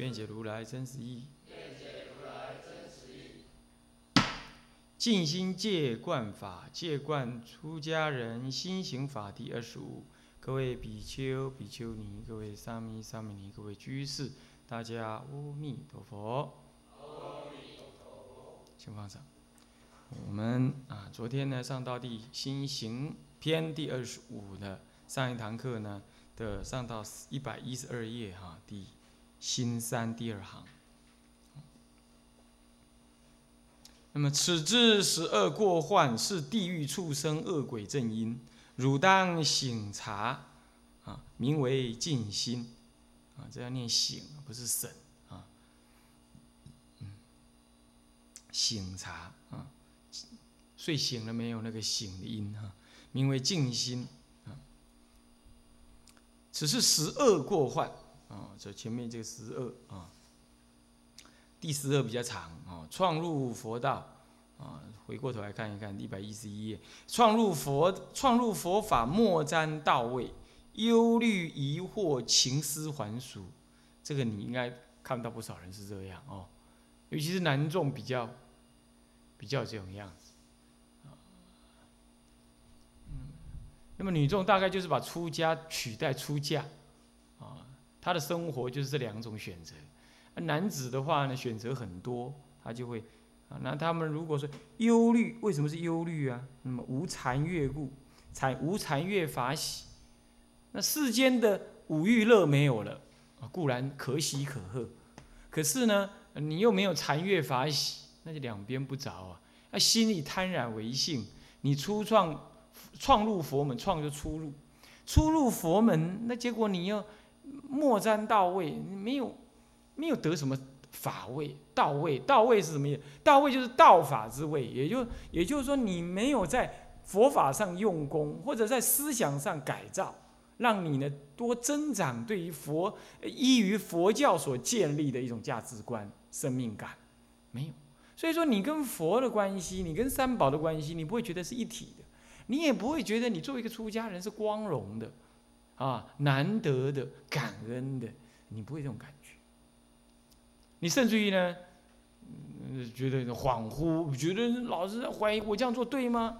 愿解如来真实义。静心戒观法，戒观出家人心行法第二十五。各位比丘、比丘尼，各位沙弥、沙弥尼，各位居士，大家阿弥陀佛。阿弥陀佛请放上。我们啊，昨天呢上到第心行篇第二十五的上一堂课呢的上到一百一十二页哈，第心三第二行。那么此之十恶过患是地狱畜生恶鬼正因，汝当醒察啊，名为静心啊，这要念醒，不是省。醒察啊，睡醒了没有？那个醒的音哈，名为静心啊。此是十恶过患啊，这前面这个十二啊，第十二比较长啊。创入佛道啊，回过头来看一看一百一十一页，创入佛创入佛法莫沾道位，忧虑疑惑情思还俗，这个你应该看到不少人是这样哦。尤其是男众比较，比较这种样子，嗯，那么女众大概就是把出家取代出嫁，他的生活就是这两种选择。男子的话呢，选择很多，他就会，啊，那他们如果说忧虑，为什么是忧虑啊？那么无禅悦故，禅无禅悦法喜，那世间的五欲乐没有了，固然可喜可贺，可是呢？你又没有禅悦法喜，那就两边不着啊！那心里贪染为性，你初创创入佛门，创就出入，出入佛门，那结果你又莫沾到位，没有没有得什么法位、道位。道位是什么意思？道位就是道法之位，也就也就是说，你没有在佛法上用功，或者在思想上改造，让你呢多增长对于佛依于佛教所建立的一种价值观。生命感没有，所以说你跟佛的关系，你跟三宝的关系，你不会觉得是一体的，你也不会觉得你作为一个出家人是光荣的，啊，难得的、感恩的，你不会这种感觉。你甚至于呢，觉得恍惚，觉得老是在怀疑我这样做对吗？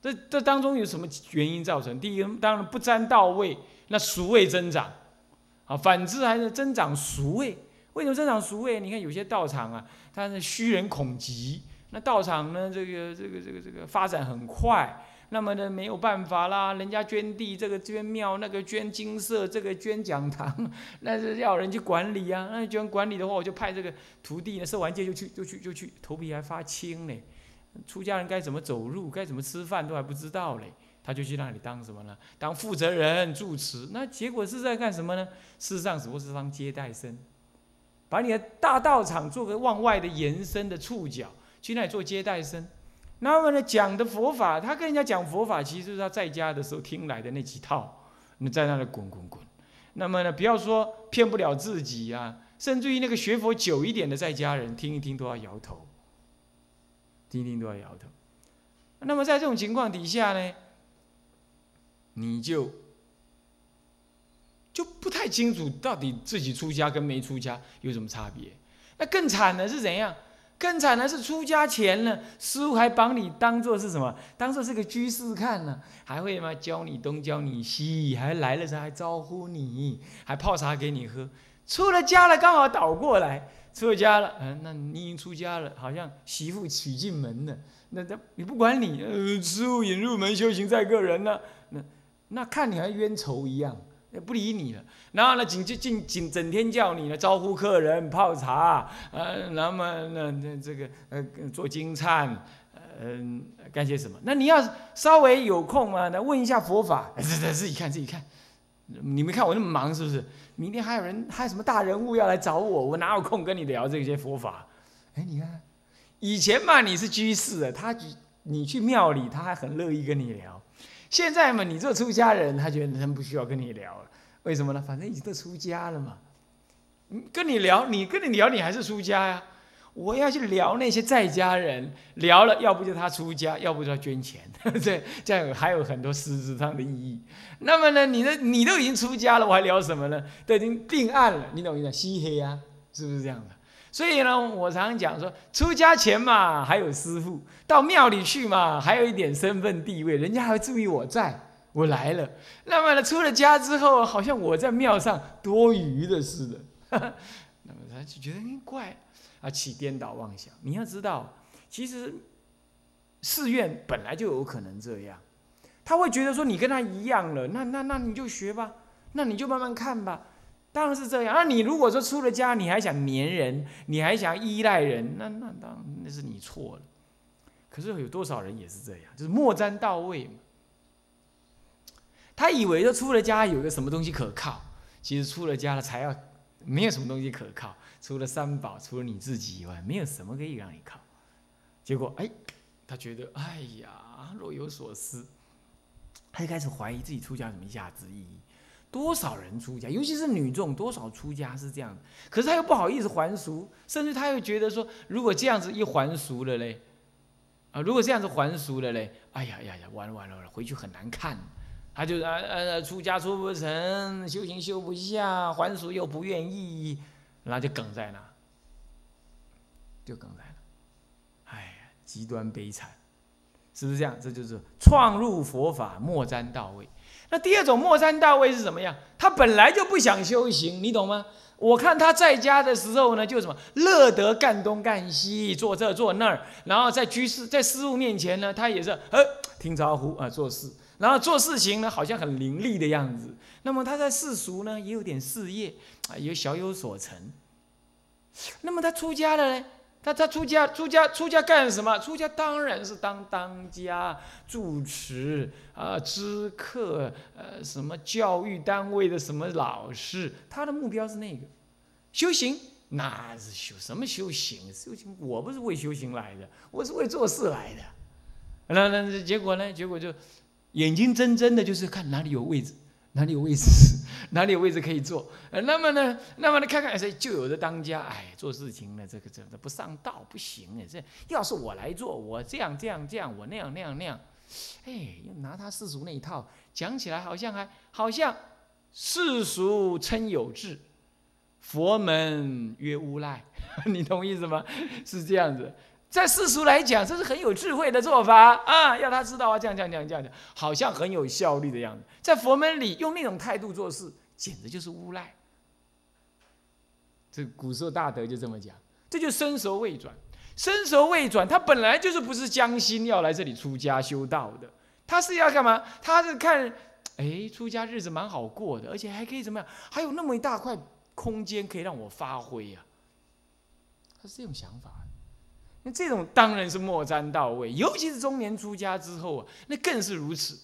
这这当中有什么原因造成？第一个，当然不沾到位，那俗味增长，啊，反之还是增长俗味。为什么增长俗味？你看有些道场啊，它是虚人恐急。那道场呢，这个这个这个这个发展很快，那么呢没有办法啦，人家捐地，这个捐庙，那个捐金色，这个捐讲堂，那是要人去管理啊。那捐管理的话，我就派这个徒弟呢，受完戒就去就去就去，头皮还发青呢。出家人该怎么走路，该怎么吃饭都还不知道嘞，他就去那里当什么呢？当负责人住持。那结果是在干什么呢？事实上只不过是当接待生。把你的大道场做个往外的延伸的触角，去那里做接待生。那么呢，讲的佛法，他跟人家讲佛法，其实就是他在家的时候听来的那几套。你在那里滚滚滚。那么呢，不要说骗不了自己啊，甚至于那个学佛久一点的在家人听一听都要摇头，听一听都要摇头。那么在这种情况底下呢，你就。就不太清楚到底自己出家跟没出家有什么差别。那更惨的是怎样？更惨的是出家前呢，师傅还把你当做是什么？当做是个居士看呢，还会嘛教你东教你西，还来了时候还招呼你，还泡茶给你喝。出了家了刚好倒过来，出了家了，嗯，那你已经出家了，好像媳妇娶进门了。那那你不管你，呃，师傅引入门，修行在个人呢。那那看你还冤仇一样。不理你了，然后呢，紧就紧紧整天叫你呢招呼客人泡茶，呃，那么那那这个呃做金忏，嗯，干些什么？那你要稍微有空啊，来问一下佛法，自自己看自己看，你没看我那么忙是不是？明天还有人，还有什么大人物要来找我，我哪有空跟你聊这些佛法？哎，你看，以前嘛你是居士，他你去庙里，他还很乐意跟你聊。现在嘛，你做出家人，他觉得他不需要跟你聊了。为什么呢？反正已经都出家了嘛。跟你聊，你跟你聊，你还是出家呀。我要去聊那些在家人，聊了，要不就他出家，要不就他捐钱，这这样还有很多实质上的意义。那么呢，你的你都已经出家了，我还聊什么呢？都已经定案了，你懂我意思？漆黑啊，是不是这样的？所以呢，我常常讲说，出家前嘛还有师傅，到庙里去嘛还有一点身份地位，人家还会注意我在，我来了。那么呢，出了家之后，好像我在庙上多余的似的，那么他就觉得很怪。啊，起颠倒妄想。你要知道，其实寺院本来就有可能这样，他会觉得说你跟他一样了，那那那你就学吧，那你就慢慢看吧。当然是这样。那你如果说出了家，你还想黏人，你还想依赖人，那那当然那是你错了。可是有多少人也是这样，就是莫沾到位嘛。他以为说出了家有个什么东西可靠，其实出了家了才要没有什么东西可靠。除了三宝，除了你自己以外，没有什么可以让你靠。结果，哎，他觉得，哎呀，若有所思，他就开始怀疑自己出家有什么价值意义。多少人出家，尤其是女众，多少出家是这样的。可是他又不好意思还俗，甚至他又觉得说，如果这样子一还俗了嘞，啊，如果这样子还俗了嘞，哎呀呀呀，完了完了完了，回去很难看。他就啊呃，出家出不成，修行修不下，还俗又不愿意。然后就梗在那，就梗在那，哎呀，极端悲惨，是不是这样？这就是创入佛法莫沾到位。那第二种莫沾到位是什么样？他本来就不想修行，你懂吗？我看他在家的时候呢，就什么乐得干东干西，做这做那儿，然后在居士在师傅面前呢，他也是呃听招呼啊做事，然后做事情呢好像很伶俐的样子。那么他在世俗呢也有点事业。啊，有小有所成。那么他出家了呢？他他出家出家出家干什么？出家当然是当当家、主持啊、知客，呃，什么教育单位的什么老师。他的目标是那个修行，那是修什么修行？修行我不是为修行来的，我是为做事来的。那那结果呢？结果就眼睛睁睁的，就是看哪里有位置。哪里有位置？哪里有位置可以坐？那么呢？那么呢？看看谁就有的当家。哎，做事情呢，这个这这不上道不行哎。这要是我来做，我这样这样这样，我那样那样那样，哎，拿他世俗那一套讲起来，好像还好像世俗称有志，佛门曰无赖。你懂意思吗？是这样子。在世俗来讲，这是很有智慧的做法啊！要他知道啊，这样这样这样这样，好像很有效率的样子。在佛门里用那种态度做事，简直就是无赖。这古时候大德就这么讲，这就身熟未转。身熟未转，他本来就是不是将心要来这里出家修道的，他是要干嘛？他是看，哎，出家日子蛮好过的，而且还可以怎么样？还有那么一大块空间可以让我发挥呀。他是这种想法。那这种当然是莫沾到位，尤其是中年出家之后啊，那更是如此。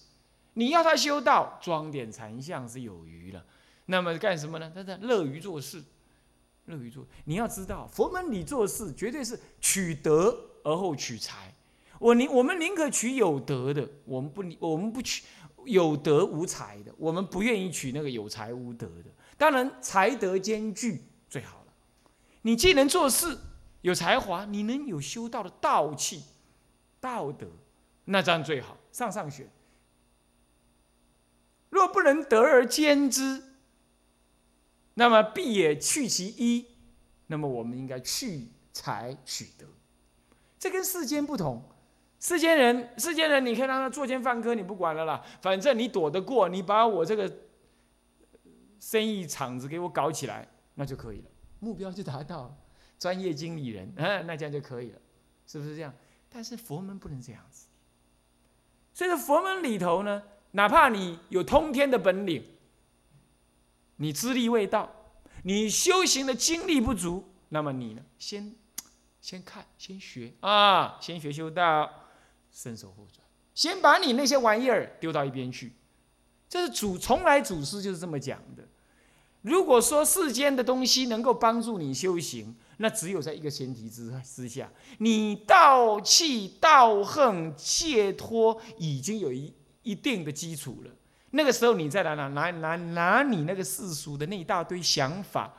你要他修道，装点禅相是有余了。那么干什么呢？他在乐于做事，乐于做。你要知道，佛门里做事绝对是取德而后取财。我宁我们宁可取有德的，我们不我们不取有德无才的，我们不愿意取那个有才无德的。当然，才德兼具最好了。你既能做事。有才华，你能有修道的道气、道德，那这样最好。上上选，若不能得而兼之，那么必也去其一。那么我们应该去才取德，这跟世间不同。世间人，世间人，你可以让他作奸犯科，你不管了啦，反正你躲得过，你把我这个生意场子给我搞起来，那就可以了，目标就达到了。专业经理人，嗯，那这样就可以了，是不是这样？但是佛门不能这样子。所以说佛门里头呢，哪怕你有通天的本领，你资历未到，你修行的精力不足，那么你呢，先先看，先学啊，先学修道，伸手后转，先把你那些玩意儿丢到一边去，这是祖从来祖师就是这么讲的。如果说世间的东西能够帮助你修行，那只有在一个前提之之下，你道气、道恨、解脱已经有一一定的基础了。那个时候，你再来拿拿拿拿你那个世俗的那一大堆想法，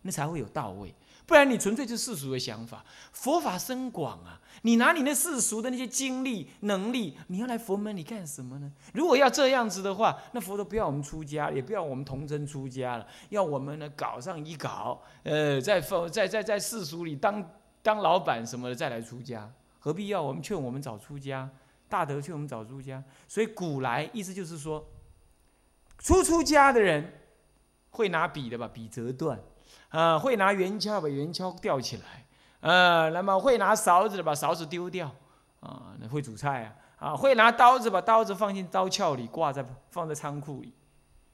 那才会有到位。不然你纯粹是世俗的想法。佛法深广啊，你拿你那世俗的那些精力能力，你要来佛门你干什么呢？如果要这样子的话，那佛都不要我们出家，也不要我们童真出家了，要我们呢搞上一搞，呃，在佛在在在世俗里当当老板什么的再来出家，何必要我们劝我们早出家？大德劝我们早出家，所以古来意思就是说，初出家的人会拿笔的把笔折断，啊，会拿圆锹把圆锹吊起来，啊，那么会拿勺子的把勺子丢掉，啊，会煮菜啊，啊，会拿刀子把刀子放进刀鞘里挂在放在仓库里。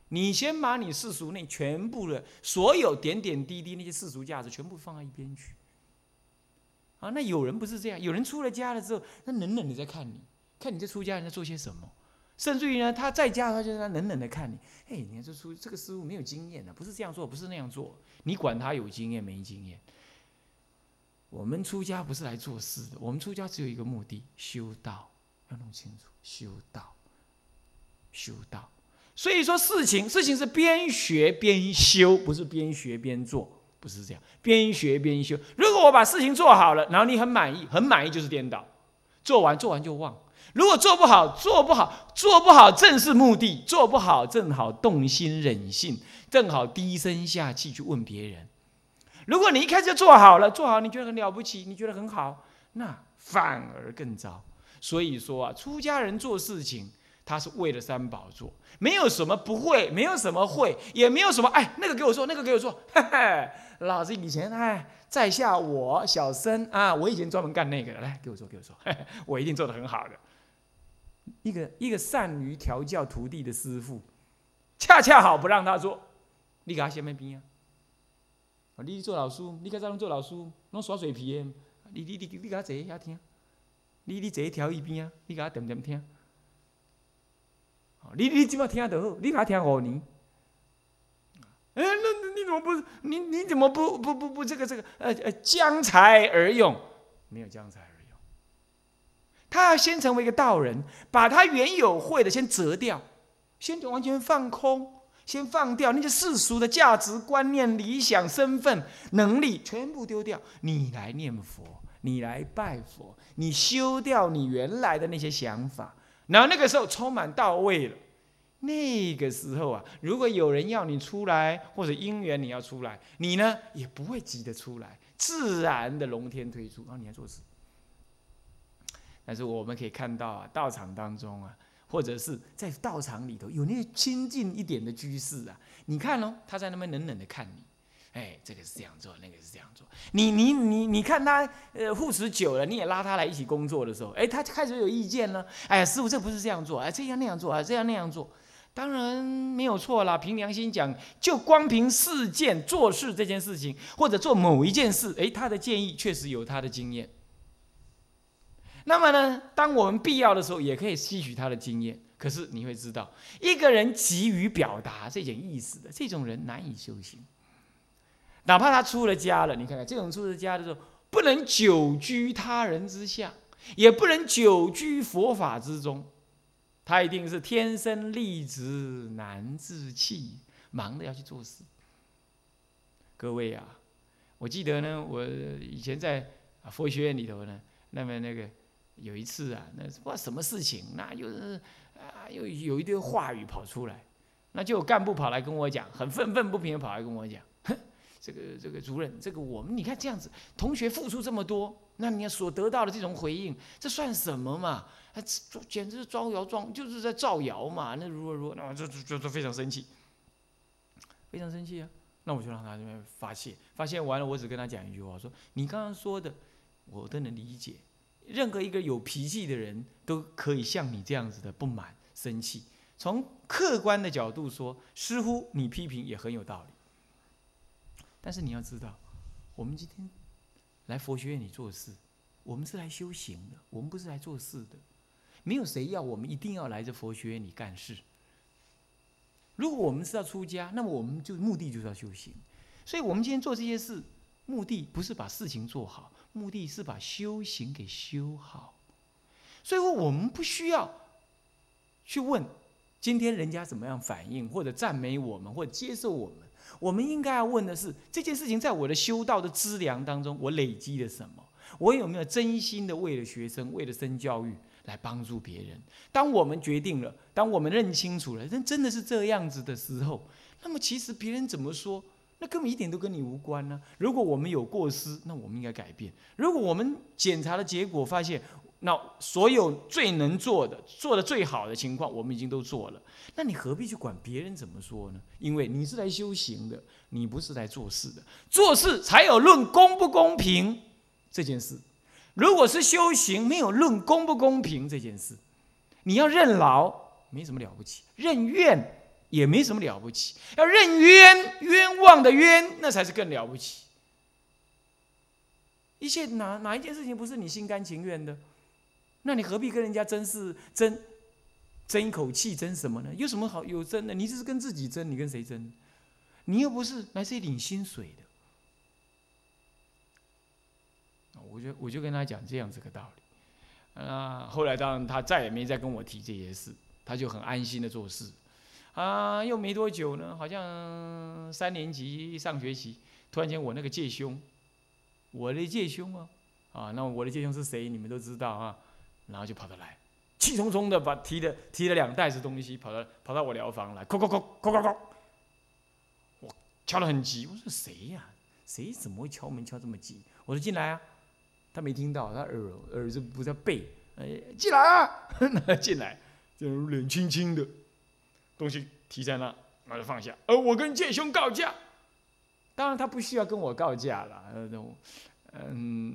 你先把你世俗那全部的所有点点滴滴那些世俗价值全部放在一边去，啊，那有人不是这样，有人出了家了之后，他冷冷的在看你。看你这出家人在做些什么，甚至于呢，他在家他就在冷冷的看你。哎，你看这出这个师傅没有经验的，不是这样做，不是那样做。你管他有经验没经验？我们出家不是来做事的，我们出家只有一个目的：修道。要弄清楚，修道，修道。所以说事情事情是边学边修，不是边学边做，不是这样。边学边修。如果我把事情做好了，然后你很满意，很满意就是颠倒，做完做完就忘。如果做不好，做不好，做不好正是目的；做不好，正好动心忍性，正好低声下气去问别人。如果你一开始就做好了，做好你觉得很了不起，你觉得很好，那反而更糟。所以说啊，出家人做事情，他是为了三宝做，没有什么不会，没有什么会，也没有什么哎，那个给我做，那个给我做。嘿嘿，老子以前哎，在下我小僧啊，我以前专门干那个的，来给我做，给我做，我一定做的很好的。一个一个善于调教徒弟的师傅，恰恰好不让他做，你给他先没边啊！你做老师，你该怎样做老师？拢耍嘴皮的，你你你你给他坐遐听，你你坐调一边啊，你给他点点听。你你怎么听得好？你给他听五年。哎，那你怎么不？你你怎么不不不不这个这个呃呃将才而用？没有将才。他要先成为一个道人，把他原有会的先折掉，先完全放空，先放掉那些世俗的价值观念、理想、身份、能力，全部丢掉。你来念佛，你来拜佛，你修掉你原来的那些想法，然后那个时候充满到位了。那个时候啊，如果有人要你出来，或者因缘你要出来，你呢也不会急着出来，自然的龙天推出，然后你来做事。但是我们可以看到啊，道场当中啊，或者是在道场里头有那些亲近一点的居士啊，你看哦，他在那边冷冷的看你，哎，这个是这样做，那个是这样做。你你你你看他呃护持久了，你也拉他来一起工作的时候，哎，他开始有意见了。哎，师傅这不是这样做，哎，这样那样做，啊，这样那样做，当然没有错啦。凭良心讲，就光凭事件做事这件事情，或者做某一件事，哎，他的建议确实有他的经验。那么呢，当我们必要的时候，也可以吸取他的经验。可是你会知道，一个人急于表达这点意思的这种人难以修行。哪怕他出了家了，你看看这种出了家的时候，不能久居他人之下，也不能久居佛法之中，他一定是天生丽质难自弃，忙的要去做事。各位啊，我记得呢，我以前在佛学院里头呢，那么那个。有一次啊，那不知道什么事情，那又是啊，又有一堆话语跑出来，那就有干部跑来跟我讲，很愤愤不平的跑来跟我讲，哼，这个这个主任，这个我们你看这样子，同学付出这么多，那你所得到的这种回应，这算什么嘛？他简直是招摇撞，就是在造谣嘛。那如果如果，那就就就非常生气，非常生气啊。那我就让他这边发泄，发泄完了，我只跟他讲一句话，说你刚刚说的，我都能理解。任何一个有脾气的人都可以像你这样子的不满、生气。从客观的角度说，似乎你批评也很有道理。但是你要知道，我们今天来佛学院里做事，我们是来修行的，我们不是来做事的。没有谁要我们一定要来这佛学院里干事，如果我们是要出家，那么我们就目的就是要修行。所以，我们今天做这些事，目的不是把事情做好，目的是把修行给修好。所以说，我们不需要去问今天人家怎么样反应，或者赞美我们，或者接受我们。我们应该要问的是，这件事情在我的修道的资粮当中，我累积了什么？我有没有真心的为了学生，为了生教育来帮助别人？当我们决定了，当我们认清楚了，人真的是这样子的时候，那么其实别人怎么说，那根本一点都跟你无关呢。如果我们有过失，那我们应该改变。如果我们检查的结果发现，那所有最能做的、做的最好的情况，我们已经都做了。那你何必去管别人怎么说呢？因为你是来修行的，你不是来做事的。做事才有论公不公平这件事。如果是修行，没有论公不公平这件事，你要认劳没什么了不起，认怨也没什么了不起，要认冤，冤枉的冤，那才是更了不起。一切哪哪一件事情不是你心甘情愿的？那你何必跟人家争是争，争一口气争什么呢？有什么好有争的？你只是跟自己争，你跟谁争？你又不是来这里领薪水的。我就我就跟他讲这样子个道理。啊，后来当然他再也没再跟我提这些事，他就很安心的做事。啊，又没多久呢，好像三年级上学期，突然间我那个介兄，我的介兄啊，啊，那我的介兄是谁？你们都知道啊。然后就跑得来，气冲冲的把提的提了两袋子东西，跑到跑到我疗房来，叩叩叩叩叩叩，我敲得很急，我说谁呀？谁怎么会敲门敲这么急？我说进来啊，他没听到，他耳耳子不在背，哎，进来啊，进来，就脸青青的，东西提在那，那就放下，呃，我跟剑兄告假，当然他不需要跟我告假了，呃，嗯，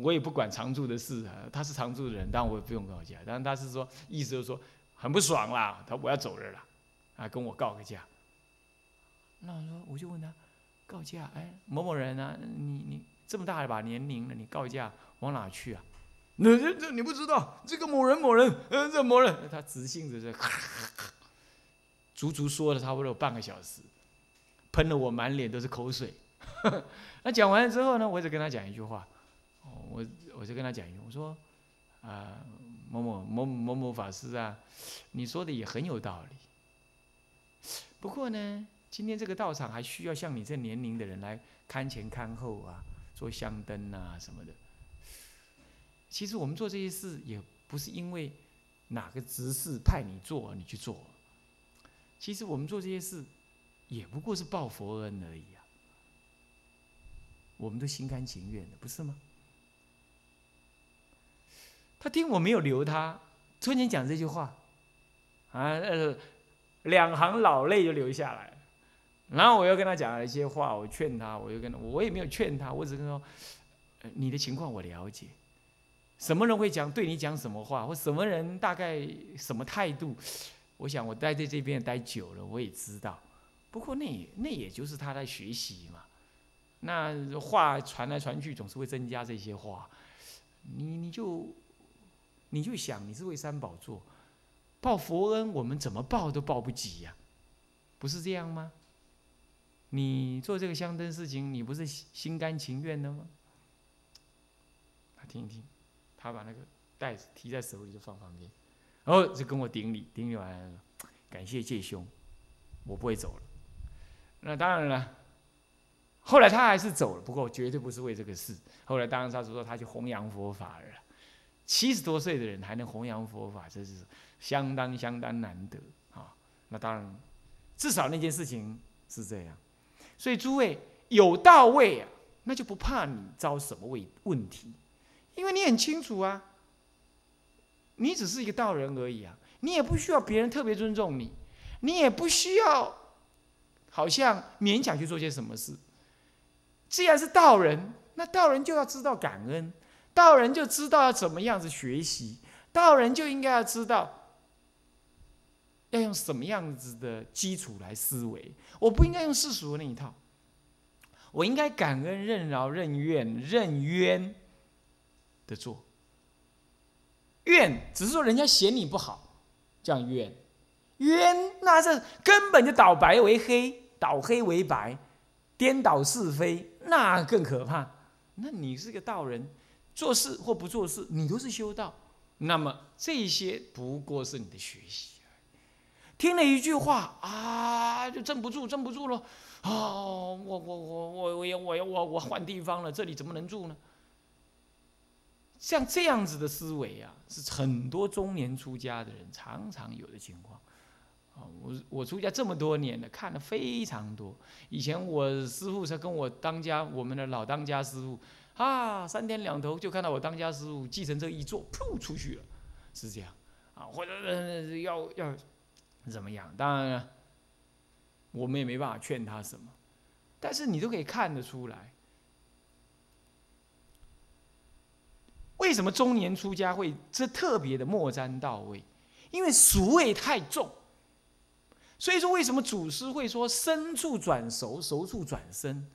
我也不管常住的事啊，他是常住的人，当然我也不用告假。但是他是说，意思就是说很不爽啦，他我要走人了，啊，跟我告个假。那我说，我就问他，告假？哎，某某人啊，你你这么大一把年龄了，你告假往哪去啊？那这这你不知道，这个某人某人，嗯，这某人，他直性子是，足足说了差不多有半个小时，喷了我满脸都是口水。那讲完了之后呢，我就跟他讲一句话，我我就跟他讲一句，我说，啊，某某某某某法师啊，你说的也很有道理。不过呢，今天这个道场还需要像你这年龄的人来看前看后啊，做香灯啊什么的。其实我们做这些事也不是因为哪个执事派你做你去做，其实我们做这些事也不过是报佛恩而已啊。我们都心甘情愿的，不是吗？他听我没有留他，突然间讲这句话，啊，呃，两行老泪就流下来。然后我又跟他讲了一些话，我劝他，我又跟他，我也没有劝他，我只跟他说，你的情况我了解，什么人会讲对你讲什么话，或什么人大概什么态度，我想我待在这边待久了，我也知道。不过那也那也就是他在学习嘛。那话传来传去，总是会增加这些话。你你就你就想，你是为三宝做报佛恩，我们怎么报都报不及呀，不是这样吗？你做这个香灯事情，你不是心甘情愿的吗？他听一听，他把那个袋子提在手里就放旁边，然后就跟我顶礼，顶礼完了，感谢介兄，我不会走了。那当然了。后来他还是走了，不过绝对不是为这个事。后来当然他说他去弘扬佛法了。七十多岁的人还能弘扬佛法，这是相当相当难得啊。那当然，至少那件事情是这样。所以诸位有到位啊，那就不怕你遭什么问问题，因为你很清楚啊，你只是一个道人而已啊，你也不需要别人特别尊重你，你也不需要好像勉强去做些什么事。既然是道人，那道人就要知道感恩，道人就知道要怎么样子学习，道人就应该要知道要用什么样子的基础来思维。我不应该用世俗的那一套，我应该感恩、任劳、任怨、任冤的做。怨只是说人家嫌你不好，这样怨；冤那是根本就倒白为黑，倒黑为白，颠倒是非，那更可怕。那你是个道人，做事或不做事，你都是修道。那么这些不过是你的学习。听了一句话啊，就镇不住，镇不住了。哦，我我我我我要我要我我换地方了，这里怎么能住呢？像这样子的思维啊，是很多中年出家的人常常有的情况。啊，我我出家这么多年了，看了非常多。以前我师傅才跟我当家，我们的老当家师傅啊，三天两头就看到我当家师傅计程车一坐，噗出去了，是这样啊，或者要要。怎么样？当然，我们也没办法劝他什么，但是你都可以看得出来，为什么中年出家会这特别的莫沾到位？因为俗味太重。所以说，为什么祖师会说“生处转熟，熟处转生”？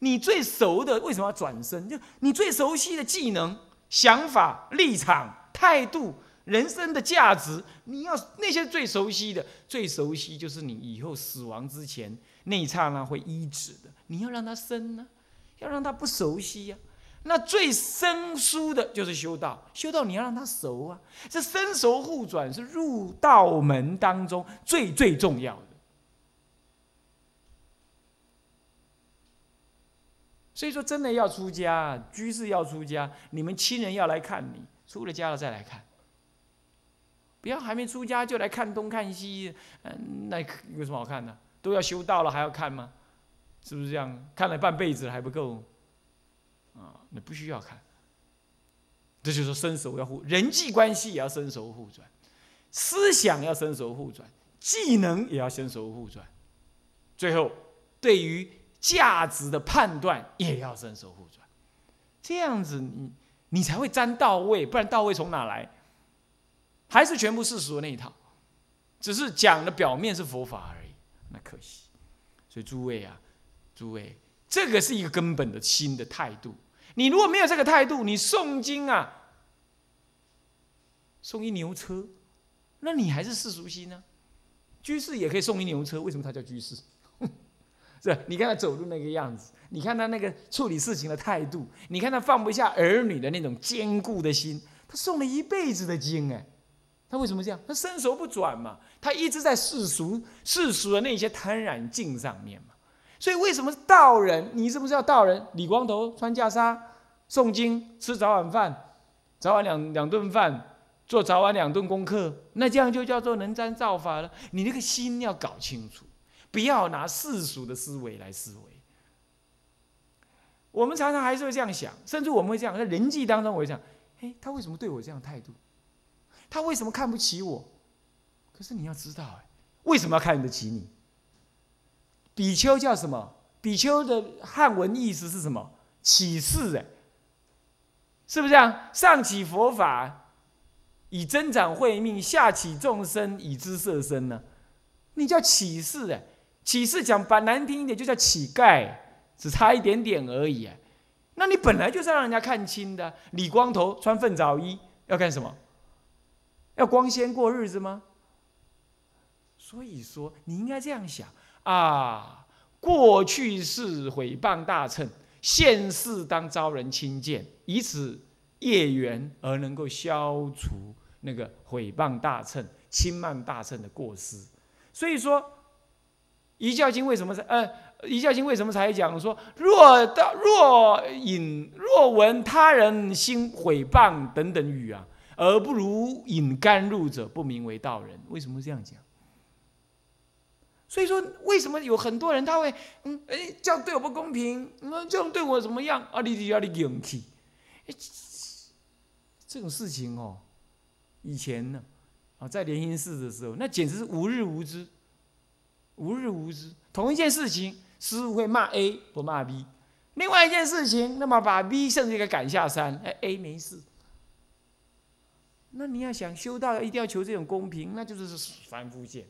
你最熟的为什么要转生？就你最熟悉的技能、想法、立场、态度。人生的价值，你要那些最熟悉的，最熟悉就是你以后死亡之前那一刹那会医治的。你要让他生呢，要让他不熟悉呀。那最生疏的就是修道，修道你要让他熟啊。这生熟互转是入道门当中最最重要的。所以说，真的要出家，居士要出家，你们亲人要来看你，出了家了再来看。不要还没出家就来看东看西，嗯，那有什么好看的？都要修道了还要看吗？是不是这样？看了半辈子还不够，你，不需要看。这就是伸手要互，人际关系也要伸手互转，思想要伸手互转，技能也要伸手互转，最后对于价值的判断也要伸手互转，这样子你你才会沾到位，不然到位从哪来？还是全部世俗的那一套，只是讲的表面是佛法而已，那可惜。所以诸位啊，诸位，这个是一个根本的新的态度。你如果没有这个态度，你诵经啊，送一牛车，那你还是世俗心呢？居士也可以送一牛车，为什么他叫居士？是你看他走路那个样子，你看他那个处理事情的态度，你看他放不下儿女的那种坚固的心，他送了一辈子的经哎。他为什么这样？他身手不转嘛，他一直在世俗世俗的那些贪染境上面嘛。所以为什么是道人？你是不是要道人？李光头，穿袈裟，诵经，吃早晚饭，早晚两两顿饭，做早晚两顿功课，那这样就叫做能沾造法了。你那个心要搞清楚，不要拿世俗的思维来思维。我们常常还是会这样想，甚至我们会这样在人际当中，我会想：哎，他为什么对我这样态度？他为什么看不起我？可是你要知道，哎，为什么要看得起你？比丘叫什么？比丘的汉文意思是什么？启示，哎，是不是这样？上起佛法，以增长慧命；下起众生，以知色身呢？你叫启示，哎，启示讲把难听一点，就叫乞丐，只差一点点而已，哎，那你本来就是让人家看清的。理光头，穿粪澡衣，要干什么？要光鲜过日子吗？所以说，你应该这样想啊：过去是毁谤大乘，现世当招人亲见，以此业缘而能够消除那个毁谤大乘、轻慢大乘的过失。所以说，《一教经》为什么是呃，《一教经》为什么才讲说：若到若引若闻他人心毁谤等等语啊？而不如引甘露者，不名为道人。为什么这样讲？所以说，为什么有很多人他会，嗯，哎，这样对我不公平，嗯，这样对我怎么样？啊，你要你勇气，哎，这种事情哦，以前呢，啊，在莲心寺的时候，那简直是无日无之，无日无之。同一件事情，师傅会骂 A 不骂 B，另外一件事情，那么把 B 甚至给赶下山，哎，A 没事。那你要想修道，一定要求这种公平，那就是凡夫见。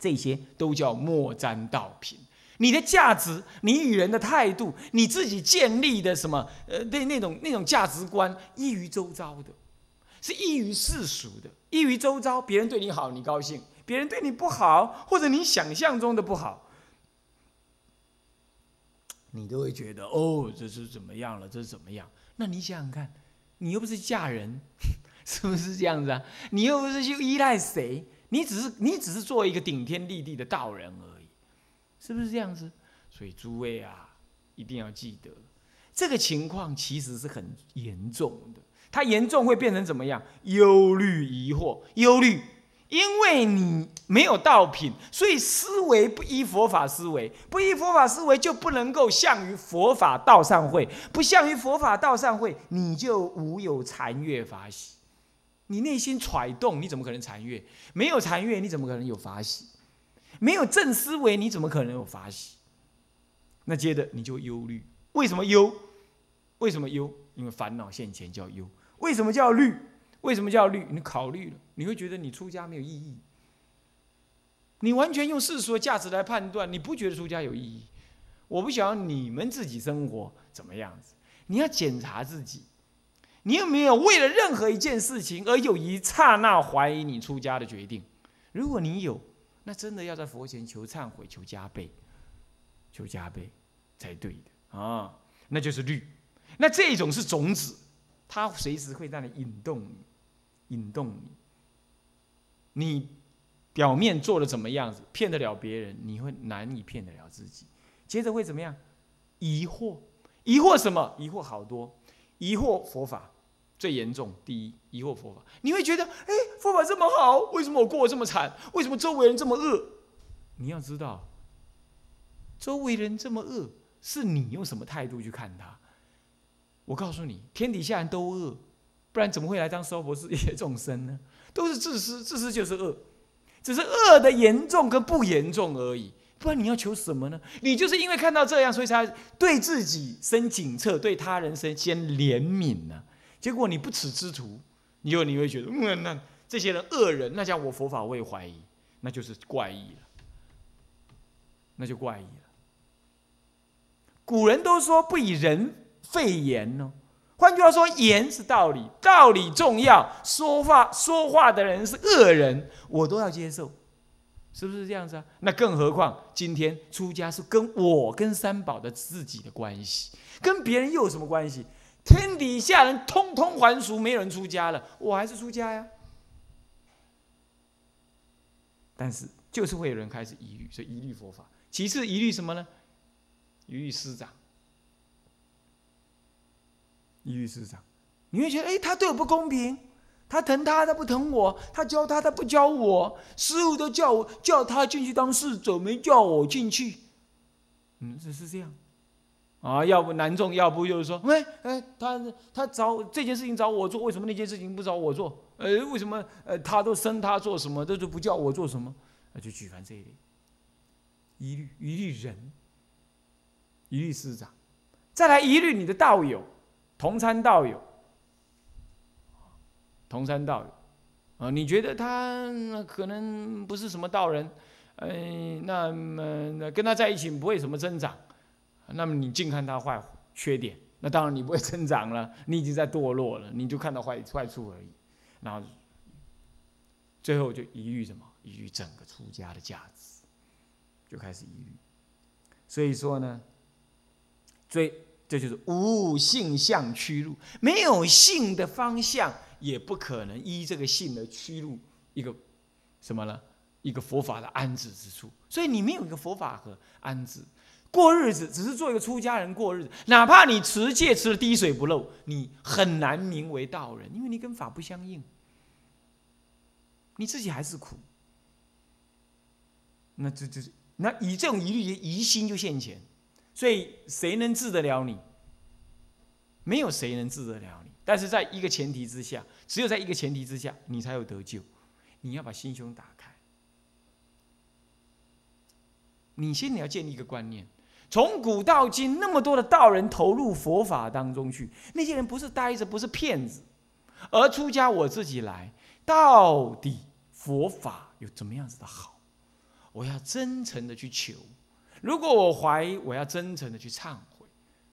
这些都叫莫沾道品。你的价值，你与人的态度，你自己建立的什么？呃，那那种那种价值观，异于周遭的，是异于世俗的，异于周遭。别人对你好，你高兴；别人对你不好，或者你想象中的不好，你都会觉得哦，这是怎么样了？这是怎么样？那你想想看，你又不是嫁人，是不是这样子啊？你又不是去依赖谁？你只是你只是做一个顶天立地的道人而已，是不是这样子？所以诸位啊，一定要记得，这个情况其实是很严重的。它严重会变成怎么样？忧虑、疑惑、忧虑。因为你没有道品，所以思维不依佛法思维，不依佛法思维就不能够向于佛法道上会，不向于佛法道上会，你就无有禅悦法喜。你内心揣动，你怎么可能禅悦？没有禅悦，你怎么可能有法喜？没有正思维，你怎么可能有法喜？那接着你就忧虑，为什么忧？为什么忧？因为烦恼现前叫忧。为什么叫虑？为什么叫虑？你考虑了，你会觉得你出家没有意义。你完全用世俗的价值来判断，你不觉得出家有意义？我不晓得你们自己生活怎么样子，你要检查自己，你有没有为了任何一件事情而有一刹那怀疑你出家的决定？如果你有，那真的要在佛前求忏悔，求加倍，求加倍才对的啊！那就是律，那这种是种子，它随时会让你引动你。引动你，你表面做的怎么样子，骗得了别人，你会难以骗得了自己。接着会怎么样？疑惑，疑惑什么？疑惑好多，疑惑佛法最严重。第一，疑惑佛法，你会觉得，哎，佛法这么好，为什么我过得这么惨？为什么周围人这么恶？你要知道，周围人这么恶，是你用什么态度去看他？我告诉你，天底下人都恶。不然怎么会来当娑婆世界众生呢？都是自私，自私就是恶，只是恶的严重跟不严重而已。不然你要求什么呢？你就是因为看到这样，所以才对自己生警策，对他人生先怜悯呢。结果你不耻之徒，你就你会觉得，嗯，那这些人恶人，那叫我佛法会怀疑，那就是怪异了，那就怪异了。古人都说不以人废言呢。换句话说，言是道理，道理重要。说话说话的人是恶人，我都要接受，是不是这样子啊？那更何况今天出家是跟我跟三宝的自己的关系，跟别人又有什么关系？天底下人通通还俗，没人出家了，我还是出家呀。但是就是会有人开始疑虑，所以疑虑佛法。其次疑虑什么呢？疑虑师长。疑虑师长，你会觉得，哎，他对我不公平，他疼他，他不疼我，他教他，他不教我，师傅都叫我叫他进去当侍者，没叫我进去，嗯，只是这样，啊，要不难众，要不就是说，哎哎，他他找这件事情找我做，为什么那件事情不找我做？呃，为什么呃他都生他做什么，都是不叫我做什么？那就举凡这一类，一律一律人，一律师长，再来一律你的道友。同参道友，同参道友，啊，你觉得他可能不是什么道人，嗯，那么跟他在一起不会什么增长，那么你净看他坏缺点，那当然你不会 成长了，你已经在堕落了，你就看到坏坏处而已，然后最后就疑虑什么？疑虑整个出家的价值，就开始疑虑。所以说呢，最。这就是无性向驱入，没有性的方向，也不可能依这个性而驱入一个什么呢？一个佛法的安置之处。所以你没有一个佛法和安置，过日子只是做一个出家人过日子，哪怕你持戒持的滴水不漏，你很难名为道人，因为你跟法不相应，你自己还是苦。那这这那以这种疑虑疑心就现前。所以谁能治得了你？没有谁能治得了你。但是在一个前提之下，只有在一个前提之下，你才有得救。你要把心胸打开。你先你要建立一个观念：从古到今，那么多的道人投入佛法当中去，那些人不是呆子，不是骗子，而出家我自己来，到底佛法有怎么样子的好？我要真诚的去求。如果我怀疑，我要真诚的去唱。